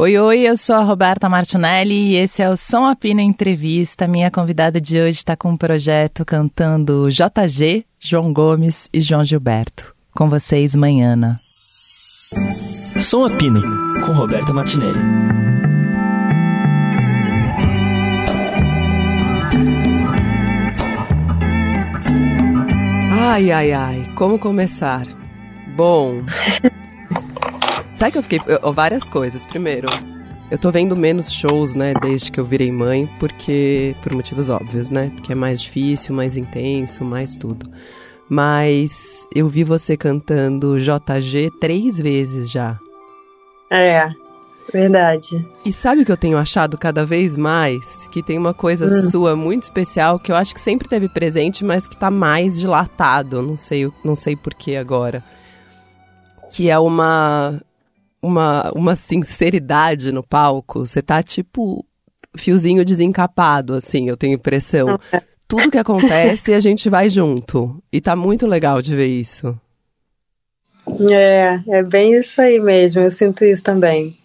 Oi, oi, eu sou a Roberta Martinelli e esse é o Som Apina Entrevista. Minha convidada de hoje está com um projeto cantando JG, João Gomes e João Gilberto. Com vocês, Manhana. Som Apina, com Roberta Martinelli. Ai, ai, ai, como começar? Bom, Sabe que eu fiquei. Eu, várias coisas. Primeiro, eu tô vendo menos shows, né, desde que eu virei mãe, porque. Por motivos óbvios, né? Porque é mais difícil, mais intenso, mais tudo. Mas eu vi você cantando JG três vezes já. É, verdade. E sabe o que eu tenho achado cada vez mais? Que tem uma coisa hum. sua muito especial que eu acho que sempre teve presente, mas que tá mais dilatado. Não sei, não sei porquê agora. Que é uma uma, uma sinceridade no palco. Você tá tipo fiozinho desencapado, assim, eu tenho impressão. Tudo que acontece, a gente vai junto. E tá muito legal de ver isso. É, é bem isso aí mesmo, eu sinto isso também.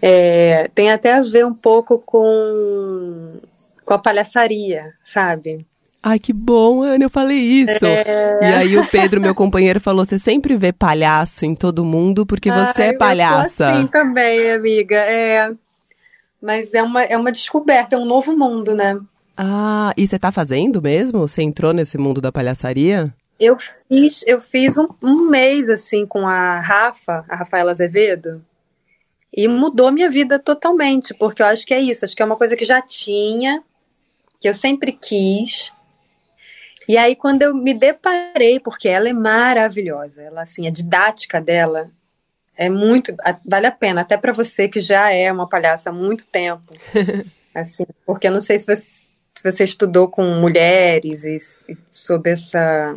É, tem até a ver um pouco com, com a palhaçaria, sabe? Ai, que bom, Ana, eu falei isso. É... E aí o Pedro, meu companheiro, falou: você sempre vê palhaço em todo mundo porque você Ai, é palhaça. Eu assim também, amiga. É. Mas é uma, é uma descoberta, é um novo mundo, né? Ah, e você tá fazendo mesmo? Você entrou nesse mundo da palhaçaria? Eu fiz, eu fiz um, um mês assim com a Rafa, a Rafaela Azevedo, e mudou minha vida totalmente, porque eu acho que é isso, acho que é uma coisa que já tinha, que eu sempre quis, e aí, quando eu me deparei, porque ela é maravilhosa, ela, assim, a didática dela é muito. Vale a pena, até para você que já é uma palhaça há muito tempo. assim, porque eu não sei se você, se você estudou com mulheres e, e sobre essa.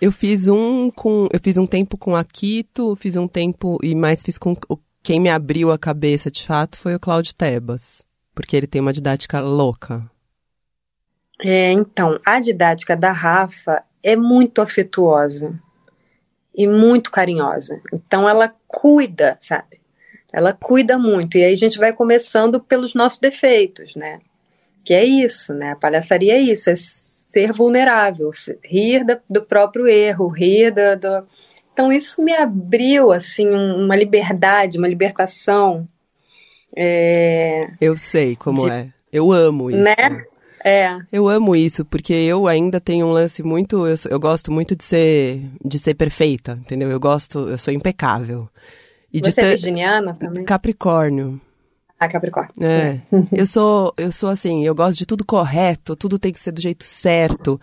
Eu fiz um com. Eu fiz um tempo com a Quito, fiz um tempo. E mais fiz com. Quem me abriu a cabeça de fato foi o Cláudio Tebas. Porque ele tem uma didática louca. É, então, a didática da Rafa é muito afetuosa e muito carinhosa. Então, ela cuida, sabe? Ela cuida muito. E aí a gente vai começando pelos nossos defeitos, né? Que é isso, né? A palhaçaria é isso, é ser vulnerável, rir do próprio erro, rir do, do... Então, isso me abriu, assim, uma liberdade, uma libertação. É... Eu sei como de... é. Eu amo isso. Né? É. Eu amo isso, porque eu ainda tenho um lance muito. Eu, eu gosto muito de ser, de ser perfeita, entendeu? Eu gosto, eu sou impecável. E Você é virginiana também? Capricórnio. Ah, Capricórnio. É. eu sou, eu sou assim, eu gosto de tudo correto, tudo tem que ser do jeito certo.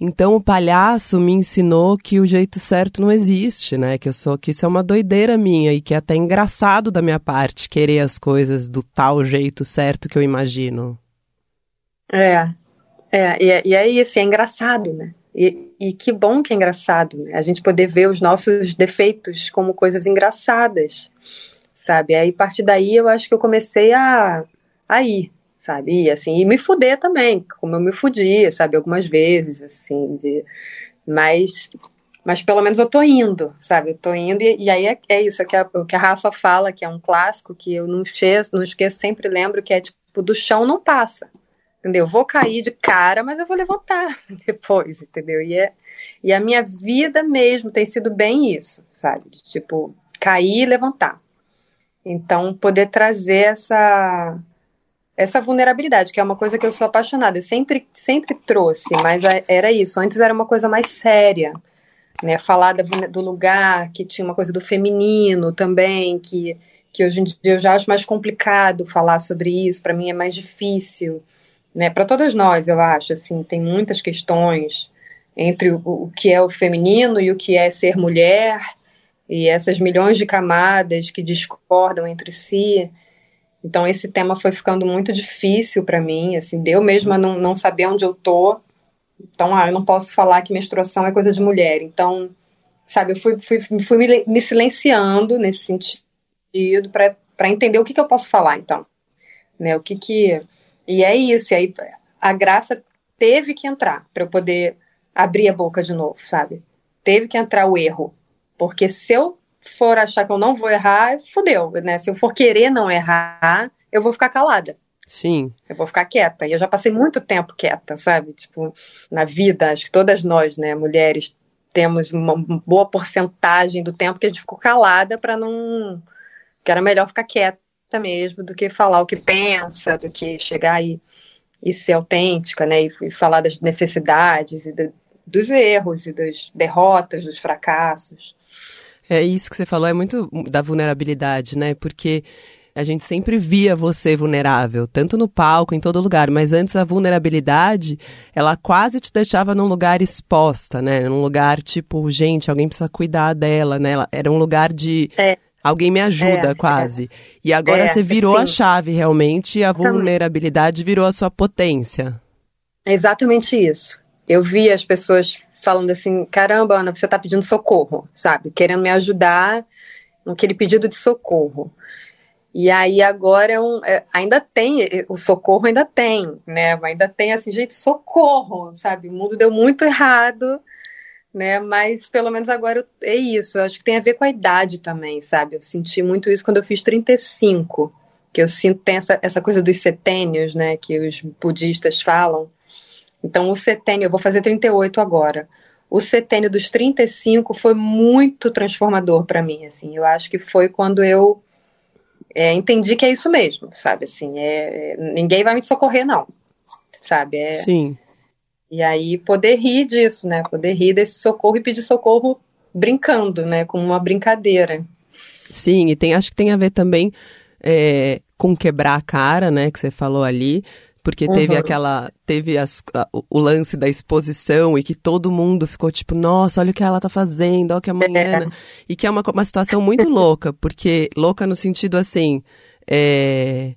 Então o palhaço me ensinou que o jeito certo não existe, né? Que eu sou, que isso é uma doideira minha e que é até engraçado da minha parte querer as coisas do tal jeito certo que eu imagino. É, é, e, é, e é isso, é engraçado, né? E, e, que bom que é engraçado, né? A gente poder ver os nossos defeitos como coisas engraçadas, sabe? Aí, a partir daí, eu acho que eu comecei a, a ir, sabe? E, assim, e me fuder também, como eu me fudia, sabe? Algumas vezes, assim, de... Mas, mas pelo menos eu tô indo, sabe? Eu tô indo e, e aí é, é isso, é que a, o que a Rafa fala, que é um clássico, que eu não esqueço, não esqueço, sempre lembro, que é tipo, do chão não passa entendeu? Vou cair de cara, mas eu vou levantar depois, entendeu? E, é, e a minha vida mesmo tem sido bem isso, sabe? Tipo, cair e levantar. Então, poder trazer essa essa vulnerabilidade, que é uma coisa que eu sou apaixonada. Eu sempre, sempre trouxe, mas era isso. Antes era uma coisa mais séria, né? Falar do lugar, que tinha uma coisa do feminino também, que, que hoje em dia eu já acho mais complicado falar sobre isso. Para mim é mais difícil né? Para todas nós, eu acho, assim, tem muitas questões entre o, o que é o feminino e o que é ser mulher e essas milhões de camadas que discordam entre si. Então esse tema foi ficando muito difícil para mim, assim, deu mesmo a não, não saber onde eu tô. Então, ah, eu não posso falar que menstruação é coisa de mulher. Então, sabe, eu fui, fui, fui me, me silenciando nesse sentido para entender o que, que eu posso falar, então. Né, o que que e é isso, e aí a graça teve que entrar para eu poder abrir a boca de novo, sabe? Teve que entrar o erro. Porque se eu for achar que eu não vou errar, fodeu, né? Se eu for querer não errar, eu vou ficar calada. Sim. Eu vou ficar quieta. E eu já passei muito tempo quieta, sabe? Tipo, na vida, acho que todas nós, né, mulheres, temos uma boa porcentagem do tempo que a gente ficou calada para não. que era melhor ficar quieta mesmo do que falar o que pensa, do que chegar e, e ser autêntica, né? E, e falar das necessidades e do, dos erros e das derrotas, dos fracassos. É isso que você falou, é muito da vulnerabilidade, né? Porque a gente sempre via você vulnerável, tanto no palco, em todo lugar, mas antes a vulnerabilidade, ela quase te deixava num lugar exposta, né? Num lugar tipo, gente, alguém precisa cuidar dela, né? Era um lugar de é. Alguém me ajuda, é, quase. É. E agora É, você virou a sim. chave, realmente, e a vulnerabilidade virou a sua potência. É exatamente isso. Eu vi as pessoas falando assim: caramba, Ana, você tá pedindo socorro, sabe? Querendo me ajudar naquele pedido de socorro. E aí agora é um, é, ainda tem, é, o socorro ainda tem, né? Ainda tem assim, gente, socorro, sabe? O mundo deu muito errado, né? Mas pelo menos agora eu- é isso. Eu acho que tem a ver com a idade também, sabe? Eu senti muito isso quando eu fiz 35, que eu sinto tem essa, essa coisa dos setênios, né? Que os budistas falam. Então, o setênio, eu vou fazer 38 agora. O setênio dos 35 foi muito transformador para mim, assim. Eu acho que foi quando eu é, entendi que é isso mesmo, sabe? Assim, é, é, ninguém vai me socorrer, não, sabe? É, Sim. E aí poder rir disso, né? Poder rir desse socorro e pedir socorro brincando, né? Como uma brincadeira. Sim, e tem, acho que tem a ver também é, com quebrar a cara, né, que você falou ali, porque teve Uhum. aquela, teve as- a- o- lance da exposição e que todo mundo ficou tipo, nossa, olha o que ela tá fazendo, olha o que a Mariana, e que é uma, uma situação muito louca, porque louca no sentido assim, é,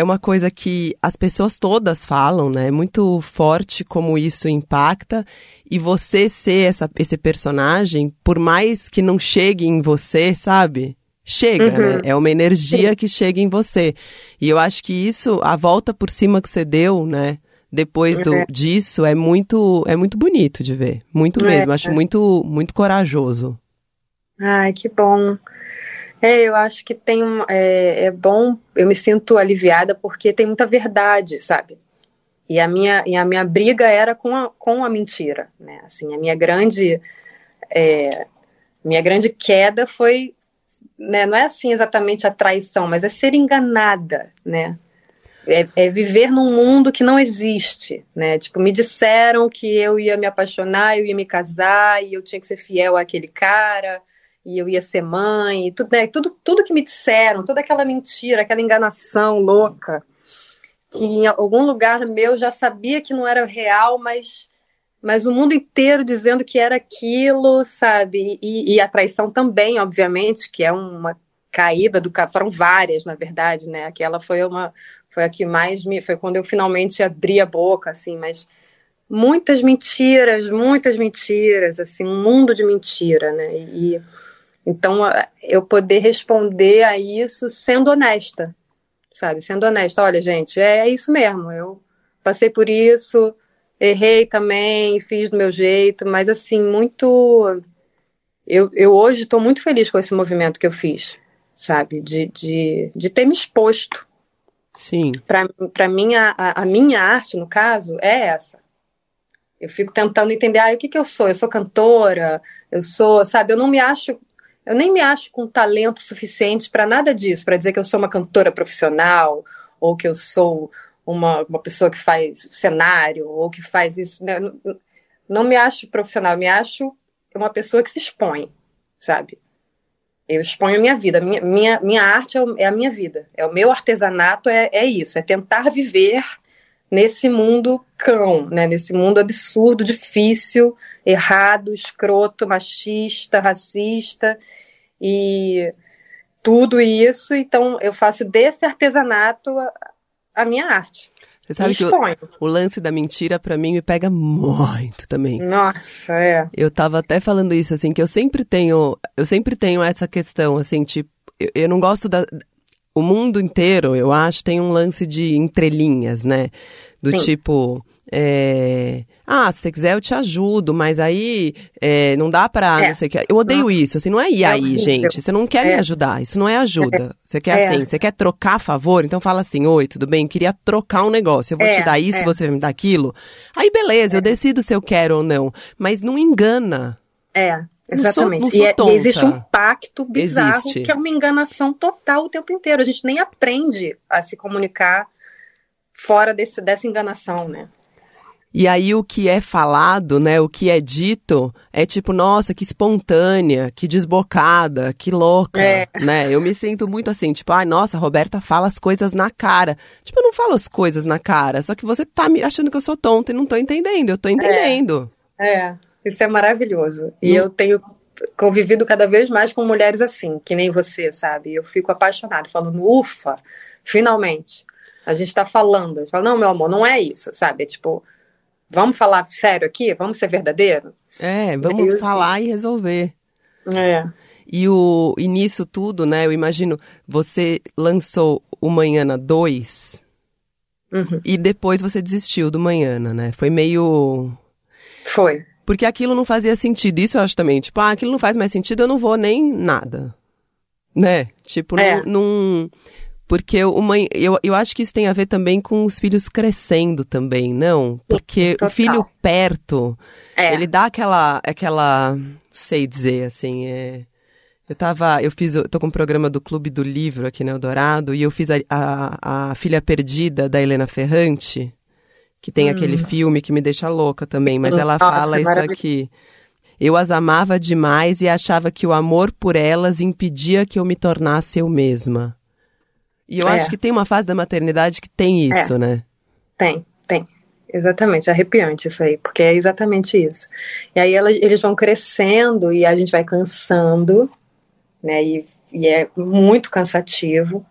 é uma coisa que as pessoas todas falam, né? É muito forte como isso impacta. E você ser essa, esse personagem, por mais que não chegue em você, sabe? Chega, Uhum. né? É uma energia que chega em você. E eu acho que isso, a volta por cima que você deu, né? Depois do, É. disso, é muito, é muito bonito de ver. Muito É, mesmo. Acho muito, muito corajoso. Ai, que bom. É, eu acho que tem um, é, é bom, eu me sinto aliviada porque tem muita verdade, sabe? E a minha, e a minha briga era com a, com a mentira, né? Assim, a minha grande, é, minha grande queda foi, né? Não é assim exatamente a traição, mas é ser enganada, né? É, é viver num mundo que não existe, né? Tipo, me disseram que eu ia me apaixonar, eu ia me casar e eu tinha que ser fiel àquele cara e eu ia ser mãe, e tudo, né? tudo, tudo que me disseram, toda aquela mentira, aquela enganação louca, que em algum lugar meu já sabia que não era real, mas, mas o mundo inteiro dizendo que era aquilo, sabe? E, e a traição também, obviamente, que é uma caída do foram várias, na verdade, né? Aquela foi uma foi a que mais me foi quando eu finalmente abri a boca, assim, mas muitas mentiras, muitas mentiras, assim, um mundo de mentira, né? E então eu poder responder a isso sendo honesta, sabe? Sendo honesta. Olha, gente, é, é isso mesmo. Eu passei por isso, errei também, fiz do meu jeito, mas assim, muito. Eu, eu hoje estou muito feliz com esse movimento que eu fiz, sabe? De, de, de ter me exposto. Sim. Para mim, a, a minha arte, no caso, é essa. Eu fico tentando entender, ah, o que, que eu sou? Eu sou cantora, eu sou, sabe? Eu não me acho, eu nem me acho com talento suficiente para nada disso, para dizer que eu sou uma cantora profissional, ou que eu sou uma, uma pessoa que faz cenário, ou que faz isso. né? Não, me acho profissional, me acho uma pessoa que se expõe, sabe? Eu exponho a minha vida, minha, minha, minha arte é, é, a minha vida, é o meu artesanato, é, é isso, é tentar viver nesse mundo cão, né? nesse mundo absurdo, difícil, errado, escroto, machista, racista e tudo isso. Então eu faço desse artesanato a, a minha arte. Você sabe que o, o lance da mentira para mim me pega muito também. Nossa, é. Eu tava até falando isso assim que eu sempre tenho, eu sempre tenho essa questão assim, tipo, eu, eu não gosto da o mundo inteiro, eu acho, tem um lance de entrelinhas, né? Do Sim. tipo, é, ah, se você quiser eu te ajudo, mas aí é, não dá pra, É. não sei o que. Eu odeio isso, assim, não é e É aí, gente. Você não quer me É. ajudar, isso não é ajuda. Você quer É. assim, você quer trocar favor, então fala assim, oi, tudo bem? Queria trocar um negócio, eu vou É, te dar isso, é. você vai me dar aquilo. Aí beleza, eu decido se eu quero ou não, mas não engana. É, Não sou- exatamente. não sou e, é- e tonta. existe um pacto bizarro Existe. que é uma enganação total o tempo inteiro. A gente nem aprende a se comunicar fora desse, dessa enganação, né? E aí o que é falado, né, o que é dito, é tipo, nossa, que espontânea, que desbocada, que louca, É. né? Eu me sinto muito assim, tipo, ai, nossa, a Roberta fala as coisas na cara. Tipo, eu não falo as coisas na cara, só que você tá me achando que eu sou tonta e não tô entendendo, eu tô entendendo. É, isso é maravilhoso. E Hum. eu tenho convivido cada vez mais com mulheres assim, que nem você, sabe? Eu fico apaixonada, falando, ufa, finalmente. A gente tá falando. Fala, não, meu amor, não é isso, sabe? É tipo, vamos falar sério aqui? Vamos ser verdadeiro? É, vamos Eu- falar e resolver. É. E, o, e nisso tudo, né, eu imagino, você lançou o Manhana 2 Uhum. e depois você desistiu do Manhana, né? Foi meio Foi. Porque aquilo não fazia sentido. Isso eu acho também. Tipo, ah, aquilo não faz mais sentido, eu não vou nem nada. Né? Tipo, É. não. não- Porque o mãe. Eu, eu acho que isso tem a ver também com os filhos crescendo também, não? Porque total. o filho perto, É. ele dá aquela. aquela. Não sei dizer assim. É, eu tava. Eu fiz. Eu tô com um programa do Clube do Livro aqui no Eldorado e eu fiz a, a, a Filha Perdida da Helena Ferrante, que tem aquele filme que me deixa louca também, mas ela Hum. Nossa, fala isso maravilhoso. aqui. Eu as amava demais e achava que o amor por elas impedia que eu me tornasse eu mesma. E eu É. acho que tem uma fase da maternidade que tem isso, né? Tem, tem. Exatamente, é arrepiante isso aí, porque é exatamente isso. E aí ela- eles vão crescendo e a gente vai cansando, né? E, e é muito cansativo.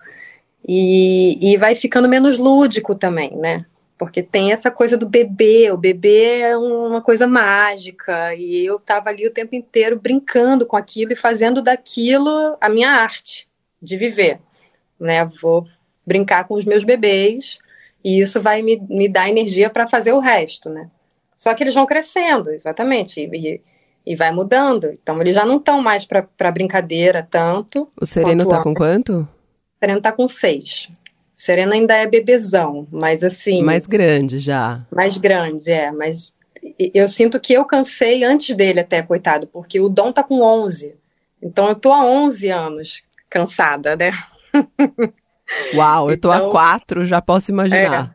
E, e vai ficando menos lúdico também, né? Porque tem essa coisa do bebê, o bebê é uma coisa mágica, e eu tava ali o tempo inteiro brincando com aquilo e fazendo daquilo a minha arte de viver, né? Vou brincar com os meus bebês, e isso vai me, me dar energia para fazer o resto, né? Só que eles vão crescendo, exatamente, e, e vai mudando. Então eles já não estão mais para brincadeira tanto. O Sereno Quanto tá com quanto? O Sereno tá com seis. O Sereno ainda é bebezão, mas assim, Mais grande já. mais grande, é. Mas eu sinto que eu cansei antes dele até, coitado, porque o Dom tá com 11. Então eu tô há 11 anos cansada, né? Uau, eu tô Então- a quatro, já posso imaginar.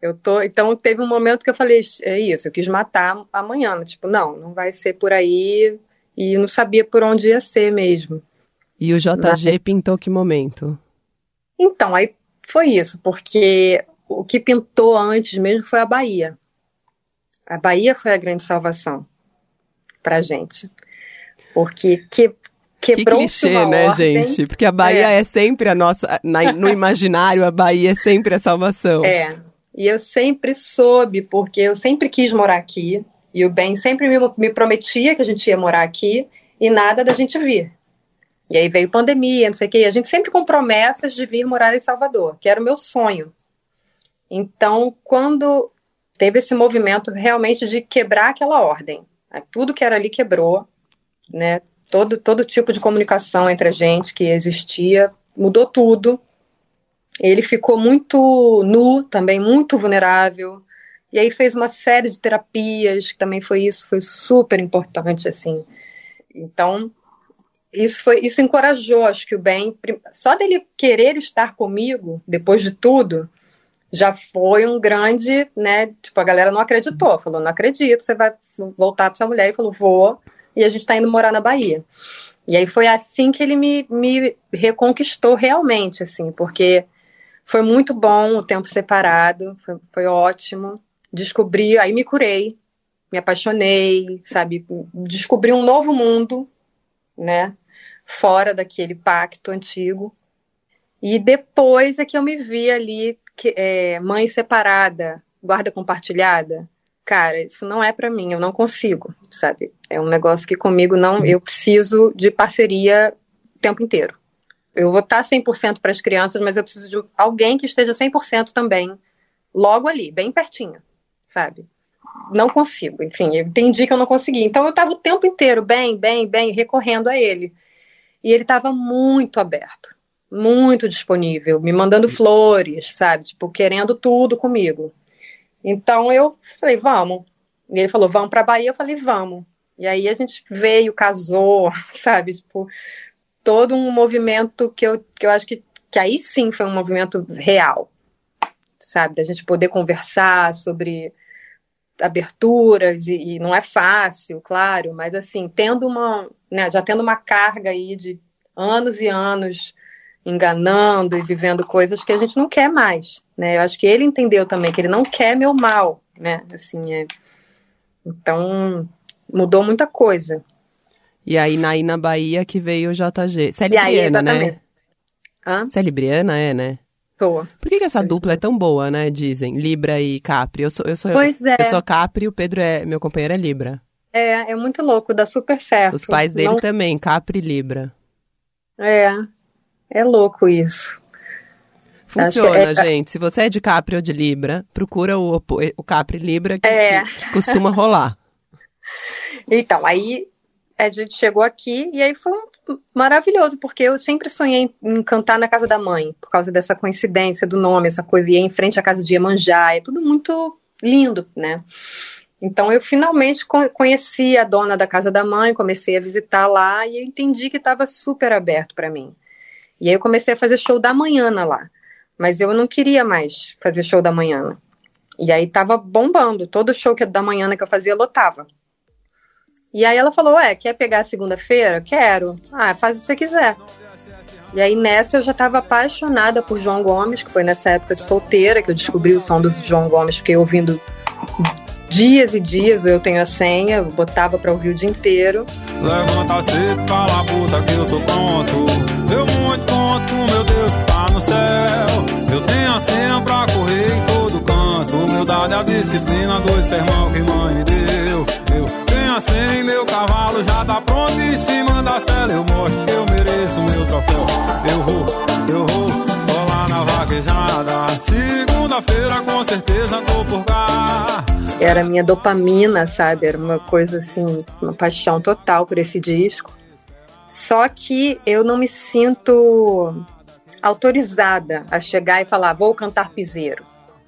Eu tô, então teve um momento que eu falei, é isso, eu quis matar amanhã, né? tipo, não, não vai ser por aí e não sabia por onde ia ser mesmo. E o JG pintou que momento? Então, aí foi isso, porque o que pintou antes mesmo foi a Bahia. A Bahia foi a grande salvação pra gente. Porque que, Que quebrou-se clichê, né, ordem. gente? Porque a Bahia é, sempre a nossa. na- no imaginário, a Bahia é sempre a salvação. É. E eu sempre soube, porque eu sempre quis morar aqui, e o Ben sempre me, me prometia que a gente ia morar aqui, e nada da gente vir. E aí veio pandemia, não sei o quê, e a gente sempre com promessas de vir morar em Salvador, que era o meu sonho. Então, quando teve esse movimento realmente de quebrar aquela ordem, né, tudo que era ali quebrou, né? Todo, todo tipo de comunicação entre a gente que existia, mudou tudo. Ele ficou muito nu, também muito vulnerável. E aí fez uma série de terapias, que também foi isso, foi super importante, assim. Então, isso foi, isso encorajou, acho que o Ben, só dele querer estar comigo, depois de tudo, já foi um grande, né, tipo, a galera não acreditou, falou, não acredito, você vai voltar para essa mulher, e falou, vou, e a gente está indo morar na Bahia. E aí foi assim que ele me, me reconquistou realmente, assim, porque foi muito bom o tempo separado, foi, foi ótimo. Descobri, aí me curei, me apaixonei, sabe? Descobri um novo mundo, né? Fora daquele pacto antigo. E depois é que eu me vi ali, que, é, mãe separada, guarda compartilhada. Cara, isso não é para mim, eu não consigo, sabe? É um negócio que comigo não. Eu preciso de parceria o tempo inteiro. Eu vou estar 100% para as crianças, mas eu preciso de alguém que esteja 100% também logo ali, bem pertinho, sabe? Não consigo, enfim, eu entendi que eu não consegui. Então eu estava o tempo inteiro bem, bem, bem, recorrendo a ele. E ele estava muito aberto, muito disponível, me mandando flores, sabe? Tipo, querendo tudo comigo. Então eu falei, vamos. E ele falou, vamos para Bahia. Eu falei, vamos. E aí a gente veio, casou, sabe? Tipo, todo um movimento que eu, que eu acho que, que aí sim foi um movimento real, sabe? Da gente poder conversar sobre aberturas e, e, não é fácil, claro, mas assim, tendo uma, né, já tendo uma carga aí de anos e anos enganando e vivendo coisas que a gente não quer mais, né? Eu acho que ele entendeu também que ele não quer meu mal, né? Assim, é... então mudou muita coisa. E aí, naí na Bahia que veio o JG. Você é libriana, né? Hã? Você é libriana, é, né? Sou. Por que, que essa dupla é tão boa, né? Dizem, Libra e Capri. Eu sou, eu sou, pois eu, é. eu sou Capri e o Pedro é, meu companheiro é Libra. É, é muito louco, dá super certo. Os pais dele Não... também, Capri e Libra. É, é louco isso. Funciona, é... gente. Se você é de Capri ou de Libra, procura o, o Capri Libra que, é. que costuma rolar. Então, aí a gente chegou aqui e aí foi maravilhoso, porque eu sempre sonhei em cantar na casa da mãe, por causa dessa coincidência do nome, essa coisa, e em frente à casa de Iemanjá, é tudo muito lindo, né? Então eu finalmente conheci a dona da casa da mãe, comecei a visitar lá e eu entendi que estava super aberto para mim. E aí eu comecei a fazer show da manhã lá, mas eu não queria mais fazer show da manhã. E aí tava bombando, todo show que da manhã que eu fazia lotava. E aí ela falou: Ué, quer pegar segunda-feira? Quero. Ah, faz o que você quiser. E aí nessa eu já estava apaixonada por João Gomes, que foi nessa época de solteira que eu descobri o som do João Gomes, fiquei ouvindo dias e dias, eu tenho a senha, botava pra ouvir o dia inteiro. Levanta cedo, fala puta que eu tô pronto. Eu muito conto meu Deus que tá no céu. Eu tenho a senha pra correr em todo canto. Humildade, a disciplina, dois sermão que mãe me deu. Eu tenho a senha, meu cavalo já tá pronto em cima da cela. Eu mostro que eu mereço meu troféu. Eu vou, eu vou, lá na vaquejada. Segunda-feira com certeza tô por cá. Era minha dopamina, sabe? Era uma coisa assim, uma paixão total por esse disco. Só que eu não me sinto autorizada a chegar e falar, vou cantar piseiro,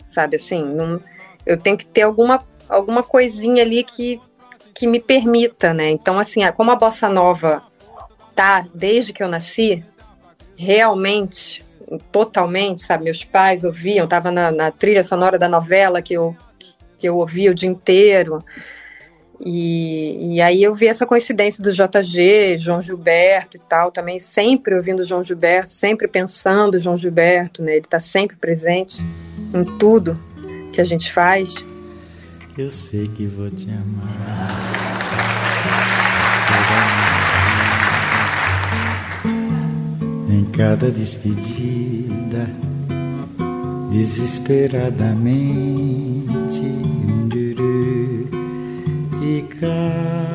sabe assim? Não, eu tenho que ter alguma, alguma coisinha ali que que me permita, né? Então, assim, como a bossa nova tá desde que eu nasci, realmente, totalmente, sabe? Meus pais ouviam, tava na, na trilha sonora da novela que eu, que eu ouvia o dia inteiro. E, e, aí eu vi essa coincidência do JG, João Gilberto e tal, também sempre ouvindo João Gilberto, sempre pensando João Gilberto, né? Ele está sempre presente em tudo que a gente faz. Eu sei que vou te amar. Em cada despedida, desesperadamente, e cada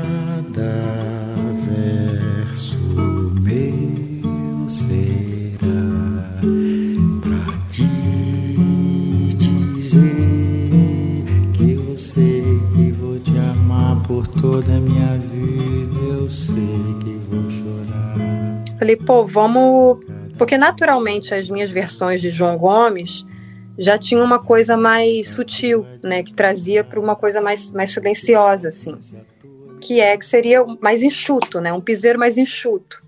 Falei, pô, vamos. Porque naturalmente as minhas versões de João Gomes já tinha uma coisa mais sutil, né, que trazia para uma coisa mais, mais silenciosa, assim, que é que seria mais enxuto, né, um piseiro mais enxuto.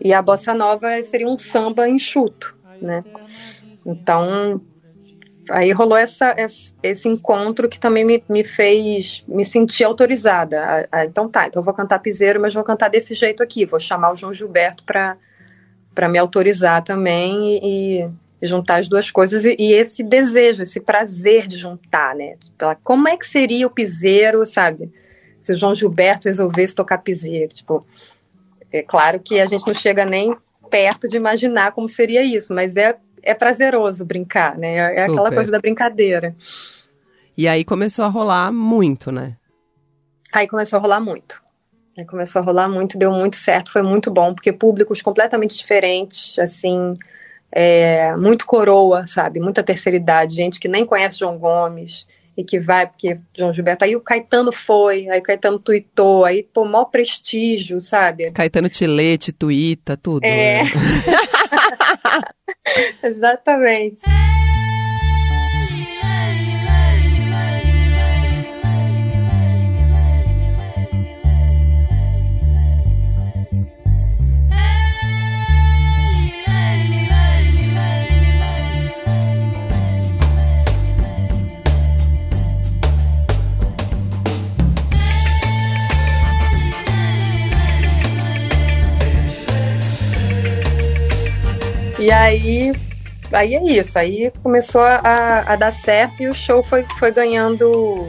E a bossa nova seria um samba enxuto, né. Então, aí rolou essa, esse encontro que também me, me fez me sentir autorizada. Então tá, então vou cantar piseiro, mas vou cantar desse jeito aqui, vou chamar o João Gilberto para me autorizar também e, juntar as duas coisas e, e, esse desejo, esse prazer de juntar, né? Tipo, como é que seria o piseiro, sabe? Se o João Gilberto resolvesse tocar piseiro, tipo, é claro que a gente não chega nem perto de imaginar como seria isso, mas é, é prazeroso brincar, né? É Super. aquela coisa da brincadeira. E aí começou a rolar muito, né? Aí começou a rolar muito. Aí começou a rolar muito, deu muito certo, foi muito bom, porque públicos completamente diferentes, assim, é, muito coroa, sabe? Muita terceira idade, gente que nem conhece João Gomes e que vai, porque João Gilberto. Aí o Caetano foi, aí o Caetano tuitou, aí, pô, maior prestígio, sabe? Caetano Tilete, tuita, tudo. É. né? Exatamente. E aí, aí é isso. Aí começou a, a dar certo e o show foi, foi ganhando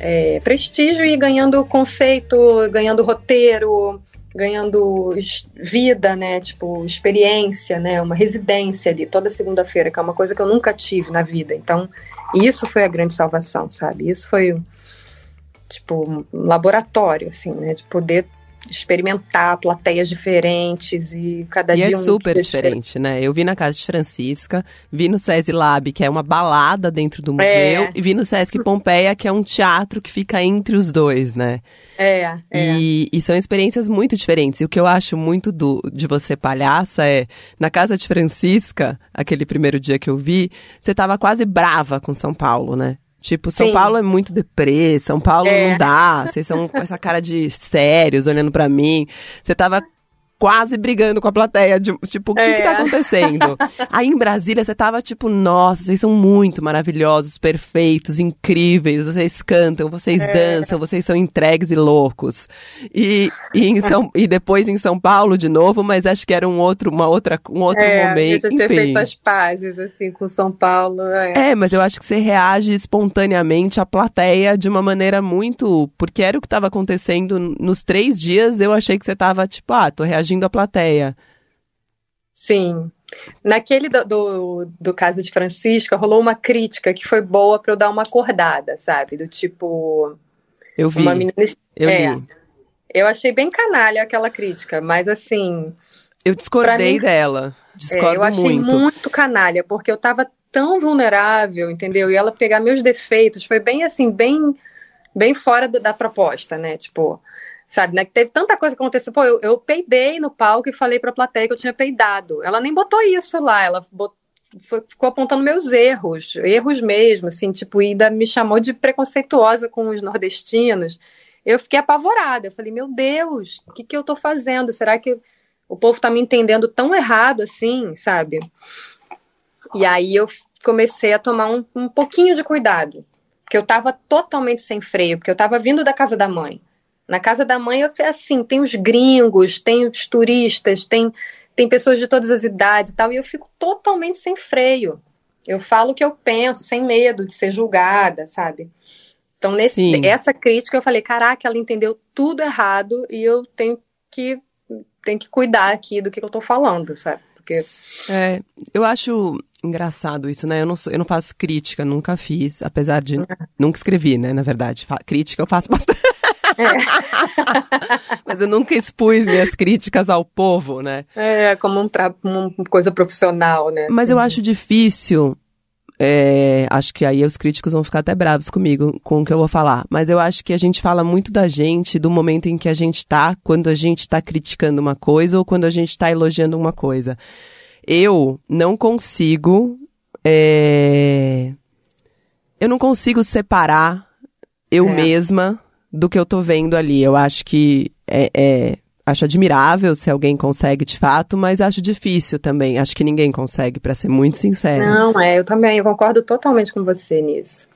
é, prestígio e ganhando conceito, ganhando roteiro, ganhando vida, né? Tipo, experiência, né? Uma residência ali toda segunda-feira, que é uma coisa que eu nunca tive na vida. Então, isso foi a grande salvação, sabe? Isso foi tipo um laboratório, assim, né? De poder experimentar plateias diferentes e cada E dia é um super dia diferente, né? Eu vi na casa de Francisca, vi no SESI Lab, que é uma balada dentro do museu, É. e vi no Sesc Pompeia, que é um teatro que fica entre os dois, né? É, é. E, e são experiências muito diferentes. E o que eu acho muito do, de você palhaça é, na casa de Francisca, aquele primeiro dia que eu vi, você tava quase brava com São Paulo, né? Tipo, São Sim. Paulo é muito deprê, São Paulo É. não dá, vocês são com essa cara de sérios olhando pra mim. Você tava quase brigando com a plateia, de- tipo, o que que tá É. acontecendo? Aí em Brasília você tava tipo, nossa, vocês são muito maravilhosos, perfeitos, incríveis, vocês cantam, vocês É. dançam, vocês são entregues e loucos. E, e, em São, e depois em São Paulo de novo, mas acho que era um outro, uma outra, um outro É, momento. Eu já tinha enfim. feito as pazes, assim, com São Paulo. É. É, mas eu acho que você reage espontaneamente à plateia de uma maneira muito. Porque era o que estava acontecendo nos três dias, eu achei que você tava tipo, ah, tô reagindo à plateia. Sim. Naquele do, do, do caso de Francisca, rolou uma crítica que foi boa pra eu dar uma acordada, sabe? Do tipo, Eu vi. uma menina. Eu é, li. eu achei bem canalha aquela crítica, mas assim, Eu discordei mim- dela. é, Discordo eu achei muito. muito. canalha, porque eu tava tão vulnerável, entendeu? E ela pegar meus defeitos, foi bem assim, bem, bem fora da, da proposta, né? Tipo, sabe, né? que Teve tanta coisa que aconteceu. Pô, eu, eu peidei no palco e falei pra plateia que eu tinha peidado. Ela nem botou isso lá, ela bot- foi- ficou apontando meus erros, erros mesmo, assim, tipo, ainda me chamou de preconceituosa com os nordestinos. Eu fiquei apavorada. Eu falei, meu Deus, o que, que eu tô fazendo? Será que o povo tá me entendendo tão errado assim, sabe? E aí eu comecei a tomar um, um pouquinho de cuidado. Porque eu tava totalmente sem freio, porque eu tava vindo da casa da mãe. Na casa da mãe, eu assim, tem os gringos, tem os turistas, tem, tem pessoas de todas as idades e tal, e eu fico totalmente sem freio. Eu falo o que eu penso, sem medo de ser julgada, sabe? Então, nesse, Sim. essa crítica, eu falei, caraca, ela entendeu tudo errado e eu tenho que, tenho que cuidar aqui do que eu tô falando, sabe? Porque É, eu acho engraçado isso, né? Eu não, sou- eu não faço crítica, nunca fiz, apesar de. Nunca escrevi, né? Na verdade. Fa- crítica eu faço bastante. Mas eu nunca expus minhas críticas ao povo, né? É, como um uma coisa profissional, né? Mas eu Assim. acho difícil. é, acho que aí os críticos vão ficar até bravos comigo com o que eu vou falar. Mas eu acho que a gente fala muito da gente, do momento em que a gente tá, quando a gente tá criticando uma coisa ou quando a gente tá elogiando uma coisa. Eu não consigo. é, Eu não consigo separar eu É. mesma do que eu tô vendo ali. Eu acho que é- é acho admirável se alguém consegue de fato, mas acho difícil também. Acho que ninguém consegue, pra ser muito sincero. Não, é, eu também, eu concordo totalmente com você nisso.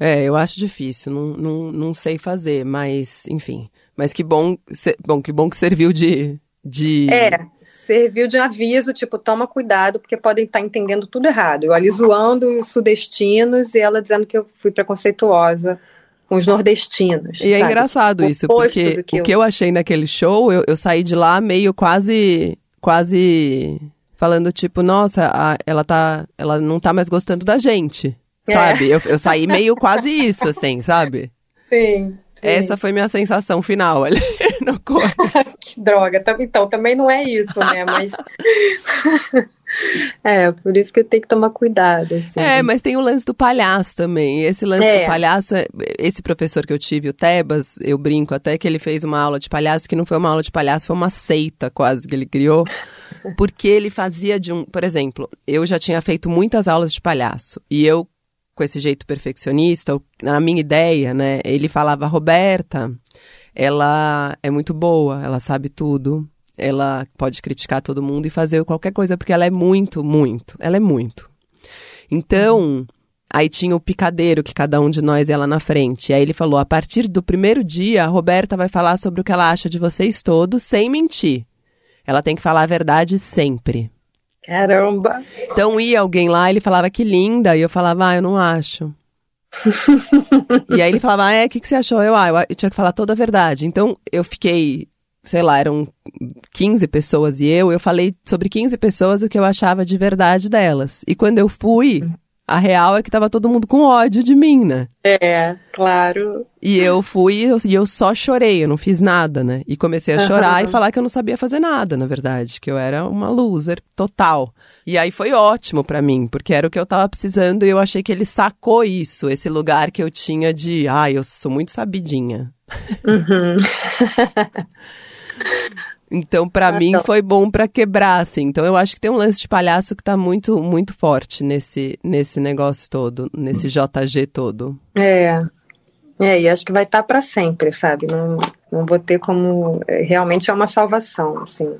É, eu acho difícil, não, não, não sei fazer, mas enfim. Mas que bom, se- bom, que bom que serviu de. de... É, serviu de aviso, tipo, toma cuidado, porque podem estar entendendo tudo errado. Eu ali zoando os sudestinos e ela dizendo que eu fui preconceituosa com os nordestinos. E é sabe? engraçado O isso, porque que o eu- que eu achei naquele show, eu, eu saí de lá meio quase. quase. falando, tipo, nossa, a- ela tá. ela não tá mais gostando da gente. É. Sabe? Eu, eu saí meio quase isso, assim, sabe? Sim, sim. Essa foi minha sensação final ali no começo. Que droga. Então, também não é isso, né? Mas. É, por isso que eu tenho que tomar cuidado. Assim. É, mas tem o lance do palhaço também. Esse lance É. do palhaço, é- esse professor que eu tive, o Tebas, eu brinco até que ele fez uma aula de palhaço, que não foi uma aula de palhaço, foi uma seita quase que ele criou. Porque ele fazia de um. Por exemplo, eu já tinha feito muitas aulas de palhaço. E eu, com esse jeito perfeccionista, na minha ideia, né, ele falava, Roberta, ela é muito boa, ela sabe tudo. Ela pode criticar todo mundo e fazer qualquer coisa, porque ela é muito, muito. Ela é muito. Então, aí tinha o picadeiro que cada um de nós ia lá na frente. E aí ele falou: a partir do primeiro dia, a Roberta vai falar sobre o que ela acha de vocês todos, sem mentir. Ela tem que falar a verdade sempre. Caramba! Então ia alguém lá, ele falava que linda, e eu falava, ah, eu não acho. e aí ele falava, ah, é, o que, que você achou? Eu, ah, eu, eu tinha que falar toda a verdade. Então eu fiquei, sei lá, eram 15 pessoas e eu, eu falei sobre 15 pessoas o que eu achava de verdade delas. E quando eu fui, a real é que tava todo mundo com ódio de mim, né? É, claro. E eu fui e eu, só chorei, eu não fiz nada, né? E comecei a chorar e falar que eu não sabia fazer nada, na verdade, que eu era uma loser total. E aí foi ótimo pra mim, porque era o que eu tava precisando e eu achei que ele sacou isso, esse lugar que eu tinha de, ah, eu sou muito sabidinha. Uhum. Então, pra mim, Então. foi bom pra quebrar, assim. Então, eu acho que tem um lance de palhaço que tá muito, muito forte nesse, nesse negócio todo, nesse JG todo. É. É, e acho que vai estar para sempre, sabe? Não, não vou ter como. é, Realmente é uma salvação, assim.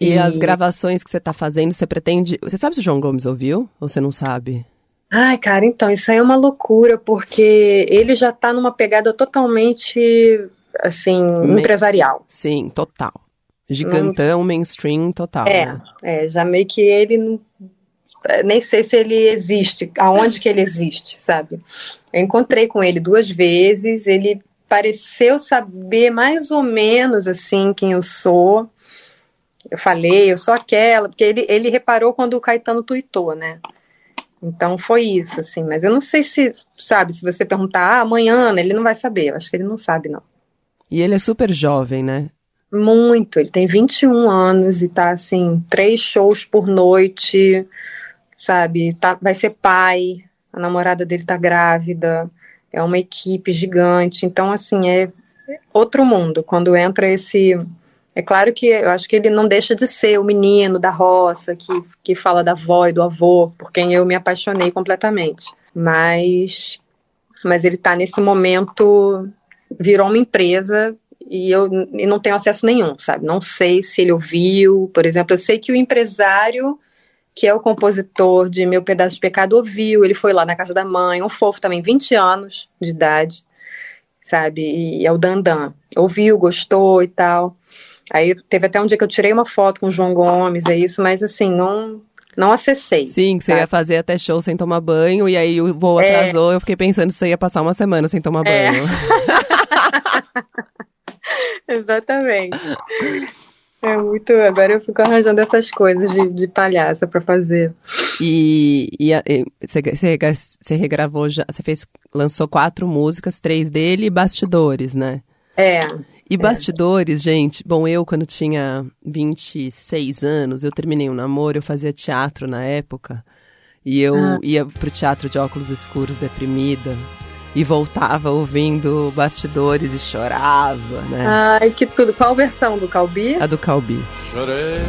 E, as gravações que você tá fazendo, você pretende. Você sabe se o João Gomes ouviu? Ou você não sabe? Ai, cara, então, isso aí é uma loucura, porque ele já tá numa pegada totalmente, assim, Me- empresarial. Sim, total. Gigantão, mainstream, total. É, né? é, já meio que ele é, nem sei se ele existe, aonde que ele existe, sabe? Eu encontrei com ele duas vezes, ele pareceu saber mais ou menos assim quem eu sou. Eu falei, eu sou aquela, porque ele, ele reparou quando o Caetano tuitou, né? Então foi isso, assim, mas eu não sei se, sabe, se você perguntar, ah, amanhã, ele não vai saber, eu acho que ele não sabe, não. E ele é super jovem, né? Muito, ele tem 21 anos e tá assim, três shows por noite, sabe? Tá, vai ser pai, a namorada dele tá grávida, é uma equipe gigante, então assim, é outro mundo quando entra esse. É claro que eu acho que ele não deixa de ser o menino da roça que, que fala da avó e do avô, por quem eu me apaixonei completamente. Mas, mas ele tá nesse momento, virou uma empresa e eu e não tenho acesso nenhum, sabe? Não sei se ele ouviu, por exemplo, eu sei que o empresário, que é o compositor de Meu Pedaço de Pecado, ouviu, ele foi lá na casa da mãe, um fofo também, 20 anos de idade, sabe? E é o Dandan. Ouviu, gostou e tal. Aí teve até um dia que eu tirei uma foto com o João Gomes, é isso, mas assim, não, não acessei. Sim, que você ia fazer até show sem tomar banho, e aí o voo É. atrasou, eu fiquei pensando se você ia passar uma semana sem tomar É. Exatamente. É muito. Agora eu fico arranjando essas coisas de, de palhaça pra fazer. E, você, regravou já, você fez, lançou quatro músicas, três dele e bastidores, né? É. E bastidores, gente, bom, eu quando tinha 26 anos, eu terminei um namoro, eu fazia teatro na época, e eu Ah. ia pro teatro de óculos escuros deprimida, e voltava ouvindo bastidores e chorava, né? Ai, que tudo. Qual versão do Calbi? A do Calbi. Chorei,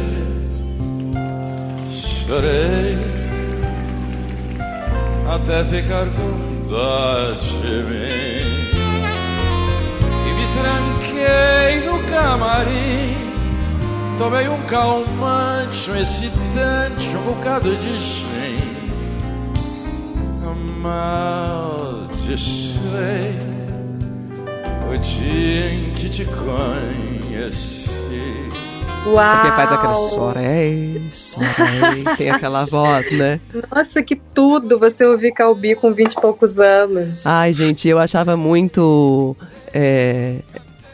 chorei até ficar com dó de mim e me tranquei no camarim. Tomei um calmante, um excitante, um bocado de gin. Amaldiçoei o dia em que te conheci. Uau! Porque faz aquela chorei, chorei, tem aquela voz, né? Nossa, que tudo você ouvir Calbi com 20 e poucos anos. Ai, gente, eu achava muito. é,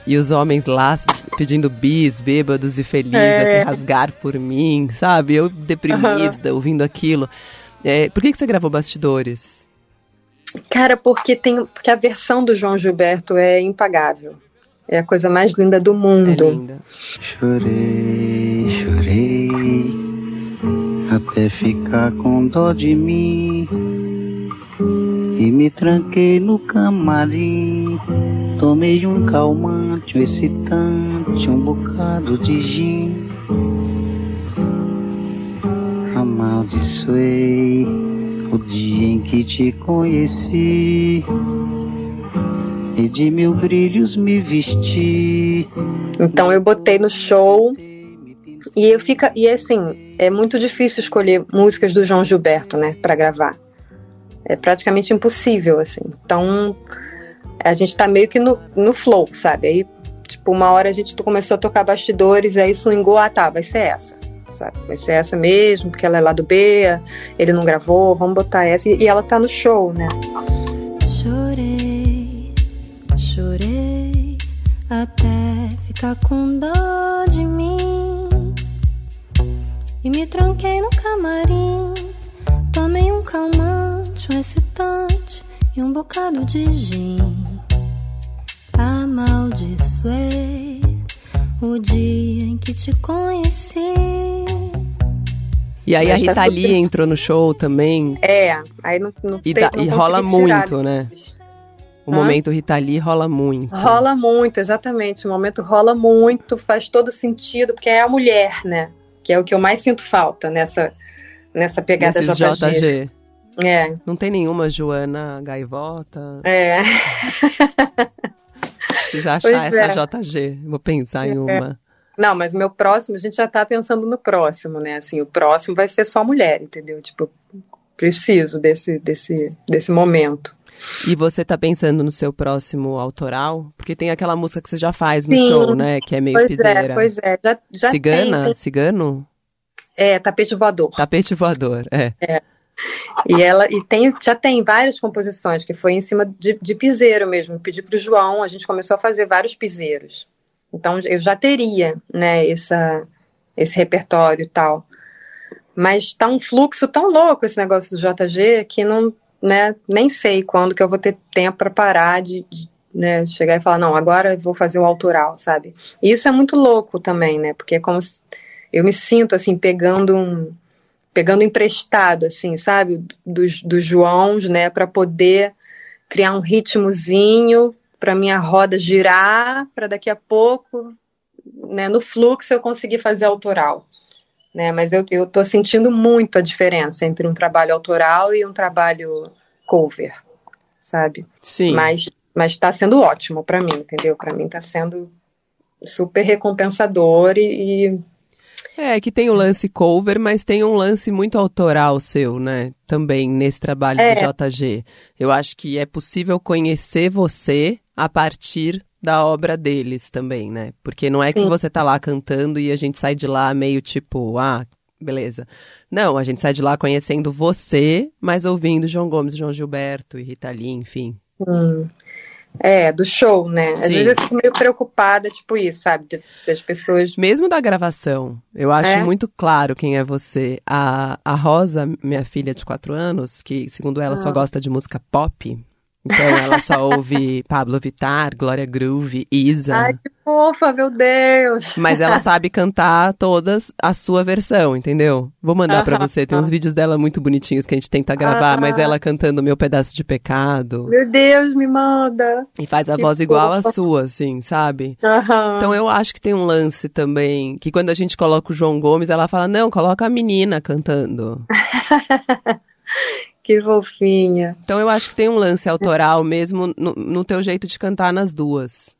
E os homens lá pedindo bis, bêbados e felizes, É. se rasgar por mim, sabe? Eu deprimida, ouvindo aquilo. É, por que, que você gravou bastidores? Cara, porque tem. Porque a versão do João Gilberto é impagável. É a coisa mais linda do É mundo. linda. Chorei, chorei até ficar com dó de mim. E me tranquei no camarim. Tomei um calmante, um excitante, um bocado de gin. Amaldiçoei o dia em que te conheci e de mil brilhos me vesti. Então eu botei no show e eu fica e assim é muito difícil escolher músicas do João Gilberto, né, para gravar. É praticamente impossível assim. Então a gente tá meio que no, no flow, sabe? Aí tipo uma hora a gente começou a tocar bastidores, aí swingou, ah tá, vai ser essa. Sabe? Vai ser essa mesmo, porque ela é lá do B, ele não gravou, vamos botar essa. E, e ela tá no show, né? Chorei, chorei até ficar com dó de mim. E me tranquei no camarim. Tomei um calmante, um excitante e um bocado de gin. Amaldiçoei o dia em que te conheci. E aí Mas a tá Rita Lee entrou no show também. É, aí não, não E, tem- dá- não e rola muito, né? O Hã? momento Rita Lee rola muito. Rola muito, exatamente. O momento rola muito, faz todo sentido, porque é a mulher, né? Que é o que eu mais sinto falta nessa, nessa pegada Nesses JG. JG. É, Não tem nenhuma Joana Gaivota. é. Precisa achar Pois essa é. JG. Vou pensar em uma. Não, mas meu próximo, a gente já tá pensando no próximo, né? Assim, o próximo vai ser só mulher, entendeu? Tipo, preciso desse, desse, desse momento. E você tá pensando no seu próximo autoral? Porque tem aquela música que você já faz no Sim. show, né? Que é meio Pois piseira. é, pois é. Já, já Cigana? tem. Cigano? É, tapete voador. Tapete voador, é. E ela e tem, já tem várias composições que foi em cima de, de piseiro mesmo. Eu pedi para o João, a gente começou a fazer vários piseiros. Então eu já teria, né, essa, esse repertório e tal. Mas tá um fluxo tão louco esse negócio do JG que não, né, nem sei quando que eu vou ter tempo para parar de, de, né, chegar e falar, não, agora eu vou fazer o autoral, sabe? E isso é muito louco também, né? Porque é como se eu me sinto assim pegando um pegando emprestado, assim, sabe, dos, dos Joãos, né, para poder criar um ritmozinho para minha roda girar, para daqui a pouco, né, no fluxo eu conseguir fazer autoral, né, mas eu, eu tô sentindo muito a diferença entre um trabalho autoral e um trabalho cover, sabe? Sim. Mas mas está sendo ótimo para mim, entendeu? Para mim está sendo super recompensador e, e É, que tem o lance cover, mas tem um lance muito autoral seu, né? Também nesse trabalho É. do JG. Eu acho que é possível conhecer você a partir da obra deles também, né? Porque não é que Sim. você tá lá cantando e a gente sai de lá meio tipo, ah, beleza. Não, a gente sai de lá conhecendo você, mas ouvindo João Gomes, João Gilberto e Rita Lee, enfim. Hum. É, do show, né? Às Sim. vezes eu fico meio preocupada, tipo isso, sabe? Das pessoas. Mesmo da gravação, eu acho É? muito claro quem é você. A, a Rosa, minha filha de quatro anos, que segundo ela Ah. só gosta de música pop, então ela só ouve Pablo Vittar, Glória Groove, Isa. Ai, que fofa, meu Deus! Mas ela sabe cantar todas a sua versão, entendeu? Vou mandar pra Aham. você. Tem uns vídeos dela muito bonitinhos que a gente tenta gravar, Ah. mas ela cantando Meu Pedaço de Pecado. Meu Deus, me manda! E faz a que voz igual a fofa. sua, assim, sabe? Aham. Então eu acho que tem um lance também, que quando a gente coloca o João Gomes, ela fala, não, coloca a menina cantando. Que fofinha. Então eu acho que tem um lance autoral mesmo no, no teu jeito de cantar nas duas.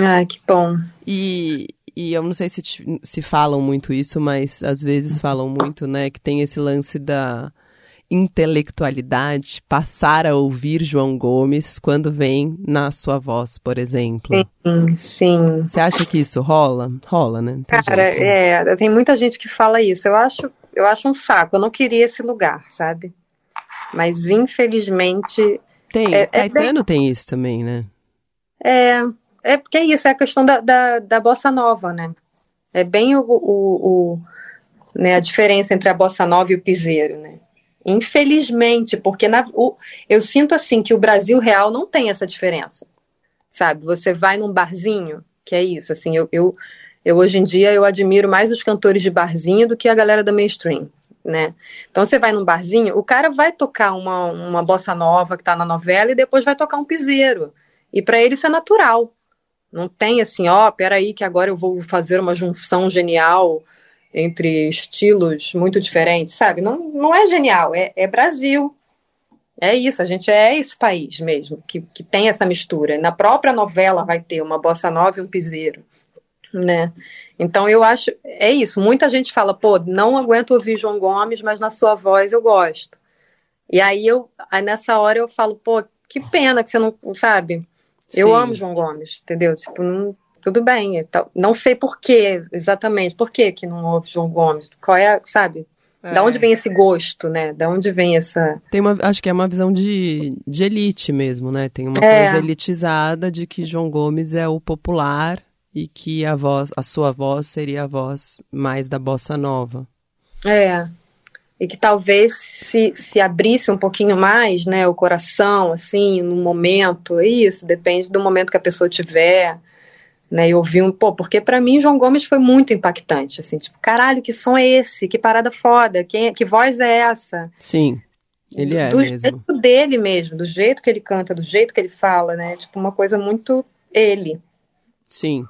Ai, que bom. E, e eu não sei se, te- se falam muito isso, mas às vezes falam muito, né, que tem esse lance da intelectualidade, passar a ouvir João Gomes quando vem na sua voz, por exemplo. Sim, sim. Você acha que isso rola? Rola, né? Tem Cara, jeito. é, tem muita gente que fala isso. Eu acho, eu acho um saco. Eu não queria esse lugar, sabe? Mas infelizmente Tem, é- é Caetano tem isso também, né? É, é porque é isso, é a questão da, da, da bossa nova, né? É bem o, o, o- né, a diferença entre a bossa nova e o piseiro, né? Infelizmente, porque na, o, eu sinto assim que o Brasil real não tem essa diferença, sabe? Você vai num barzinho, que é isso, assim, eu, eu, eu hoje em dia eu admiro mais os cantores de barzinho do que a galera da mainstream, né? Então você vai num barzinho, o cara vai tocar uma, uma bossa nova que tá na novela e depois vai tocar um piseiro. E para ele isso é natural. Não tem assim, ó, oh, peraí que agora eu vou fazer uma junção genial entre estilos muito diferentes, sabe? Não, não é genial, é, é Brasil. É isso, a gente é esse país mesmo, que, que tem essa mistura. Na própria novela vai ter uma bossa nova e um piseiro, né? Então eu acho, é isso. Muita gente fala, pô, não aguento ouvir João Gomes, mas na sua voz eu gosto. E aí eu, aí nessa hora eu falo, pô, que pena que você não, sabe? Eu Sim. amo João Gomes, entendeu? Tipo, não, tudo bem. Não sei por que exatamente, por que que não ouve João Gomes? Qual é, sabe? É. Da onde vem esse gosto, né? Da onde vem essa. Tem uma, acho que é uma visão de, de elite mesmo, né? Tem uma é. coisa elitizada de que João Gomes é o popular e que a voz, a sua voz seria a voz mais da bossa nova. É. E que talvez se, se abrisse um pouquinho mais, né, o coração, assim, no momento, é isso, depende do momento que a pessoa tiver né, e ouvir um, pô, porque para mim João Gomes foi muito impactante, assim, tipo, caralho, que som é esse? Que parada foda, quem, que voz é essa? Sim, ele é do mesmo. jeito dele mesmo, do jeito que ele canta, do jeito que ele fala, né, tipo, uma coisa muito ele. Sim.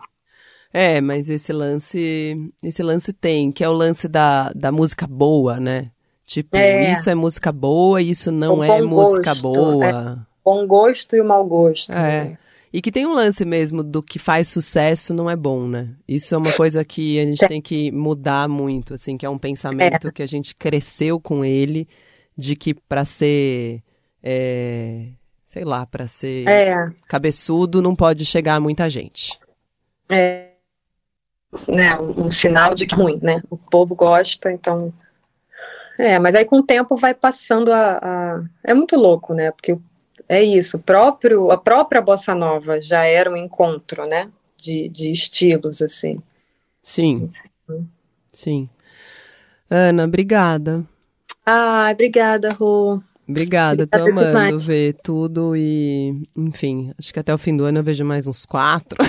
É, mas esse lance, esse lance tem, que é o lance da, da música boa, né? Tipo, é. isso é música boa, isso não é música gosto, boa. É. Bom gosto e o mau gosto. É. Né? E que tem um lance mesmo do que faz sucesso não é bom, né? Isso é uma coisa que a gente tem que mudar muito, assim, que é um pensamento é. que a gente cresceu com ele, de que para ser, é, sei lá, para ser é. cabeçudo não pode chegar muita gente. É, né, um, sinal de que é ruim, né? O povo gosta, então é, mas aí com o tempo vai passando a, a, É muito louco, né? Porque é isso, próprio, a própria bossa nova já era um encontro, né? De, de estilos, assim. Sim. Sim. Ana, obrigada. Ah, obrigada, Rô. Obrigada, tô amando demais. ver tudo e, enfim, acho que até o fim do ano eu vejo mais uns quatro,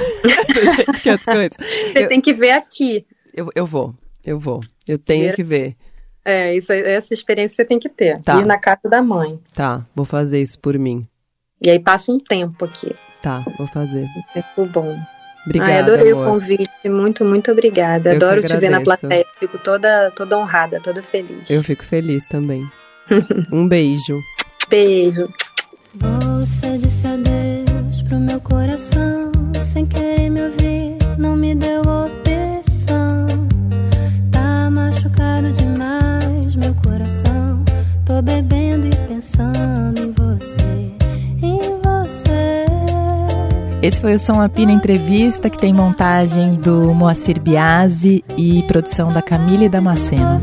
que as coisas. Você eu, tem que ver aqui. Eu, eu vou, eu vou, eu tenho que ver. É, isso, essa experiência você tem que ter. Tá. Ir na casa da mãe. Tá, vou fazer isso por mim. E aí passa um tempo aqui. Tá, vou fazer. Um tempo bom. Obrigada, Ai, adorei amor. o convite, muito, muito obrigada. Eu Adoro te ver na plateia, fico toda, toda honrada, toda feliz. Eu fico feliz também. um beijo. Beijo. Você disse adeus pro meu coração, sem querer me ouvir, não me deu opção. Tá machucado demais, meu coração. Tô bebendo e pensando em você. Esse foi o Som Apina Entrevista, que tem montagem do Moacir Biasi e produção da Camille Damasceno.